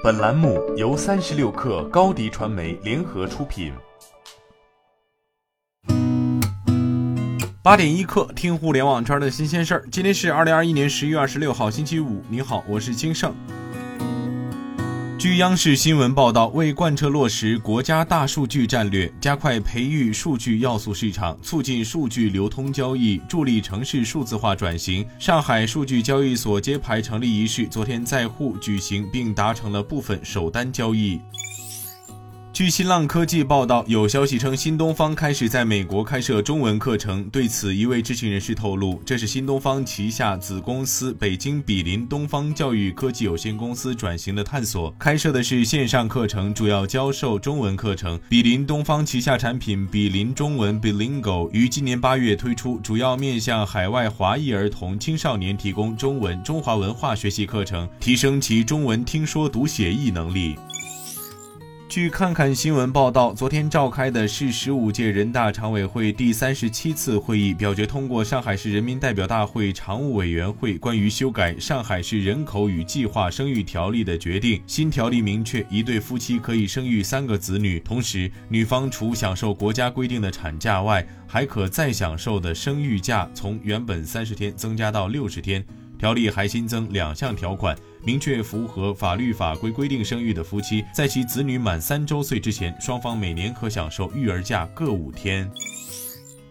本栏目由三十六氪高低传媒联合出品。八点一刻，听互联网圈的新鲜事儿。今天是二零二一年十一月二十六号，星期五。你好，我是金盛。据央视新闻报道，为贯彻落实国家大数据战略，加快培育数据要素市场，促进数据流通交易，助力城市数字化转型，上海数据交易所揭牌成立仪式昨天在沪举行，并达成了部分首单交易。据新浪科技报道，有消息称新东方开始在美国开设中文课程。对此，一位知情人士透露，这是新东方旗下子公司北京比邻东方教育科技有限公司转型的探索，开设的是线上课程，主要教授中文课程。比邻东方旗下产品比邻中文 Bilingo 于今年八月推出，主要面向海外华裔儿童、青少年提供中文、中华文化学习课程，提升其中文听说读写译能力。据看看新闻报道，昨天召开的是十五届人大常委会第三十七次会议表决通过上海市人民代表大会常务委员会关于修改上海市人口与计划生育条例的决定。新条例明确，一对夫妻可以生育三个子女，同时女方除享受国家规定的产假外，还可再享受的生育假从原本三十天增加到六十天。条例还新增两项条款，明确符合法律法规规定生育的夫妻，在其子女满三周岁之前，双方每年可享受育儿假各五天。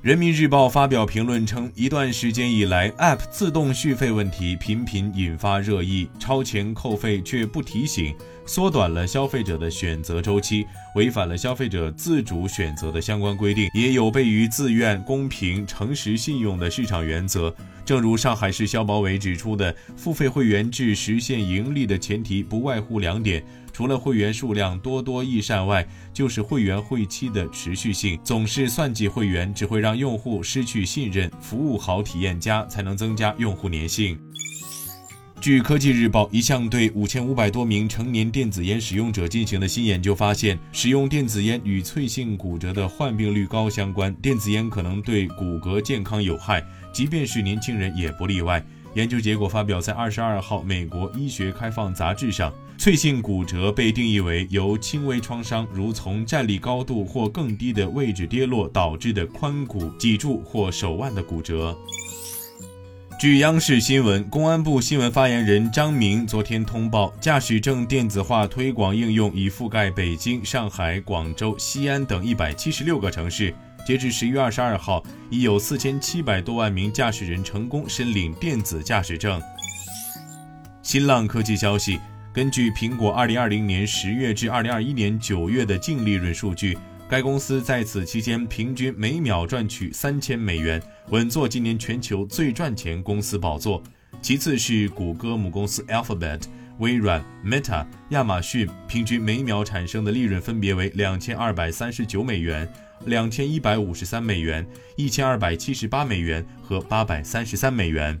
人民日报发表评论称，一段时间以来，App 自动续费问题频频引发热议，超前扣费却不提醒，缩短了消费者的选择周期，违反了消费者自主选择的相关规定，也有悖于自愿、公平、诚实、信用的市场原则。正如上海市消保委指出的，付费会员制实现盈利的前提不外乎两点。除了会员数量多多益善外，就是会员会期的持续性。总是算计会员，只会让用户失去信任。服务好、体验佳，才能增加用户粘性。据科技日报一项对五千五百多名成年电子烟使用者进行的新研究发现，使用电子烟与脆性骨折的患病率高相关。电子烟可能对骨骼健康有害，即便是年轻人也不例外。研究结果发表在二十二号美国医学开放杂志上。脆性骨折被定义为由轻微创伤，如从站立高度或更低的位置跌落导致的髋骨、脊柱或手腕的骨折。据央视新闻，公安部新闻发言人张明昨天通报，驾驶证电子化推广应用已覆盖北京、上海、广州、西安等一百七十六个城市。截至十一月二十二号，已有四千七百多万名驾驶人成功申领电子驾驶证。新浪科技消息。根据苹果2020年10月至2021年9月的净利润数据，该公司在此期间平均每秒赚取三千美元，稳坐今年全球最赚钱公司宝座。其次是谷歌母公司 Alphabet、微软、Meta、亚马逊，平均每秒产生的利润分别为两千二百三十九美元、两千一百五十三美元、一千二百七十八美元和八百三十三美元。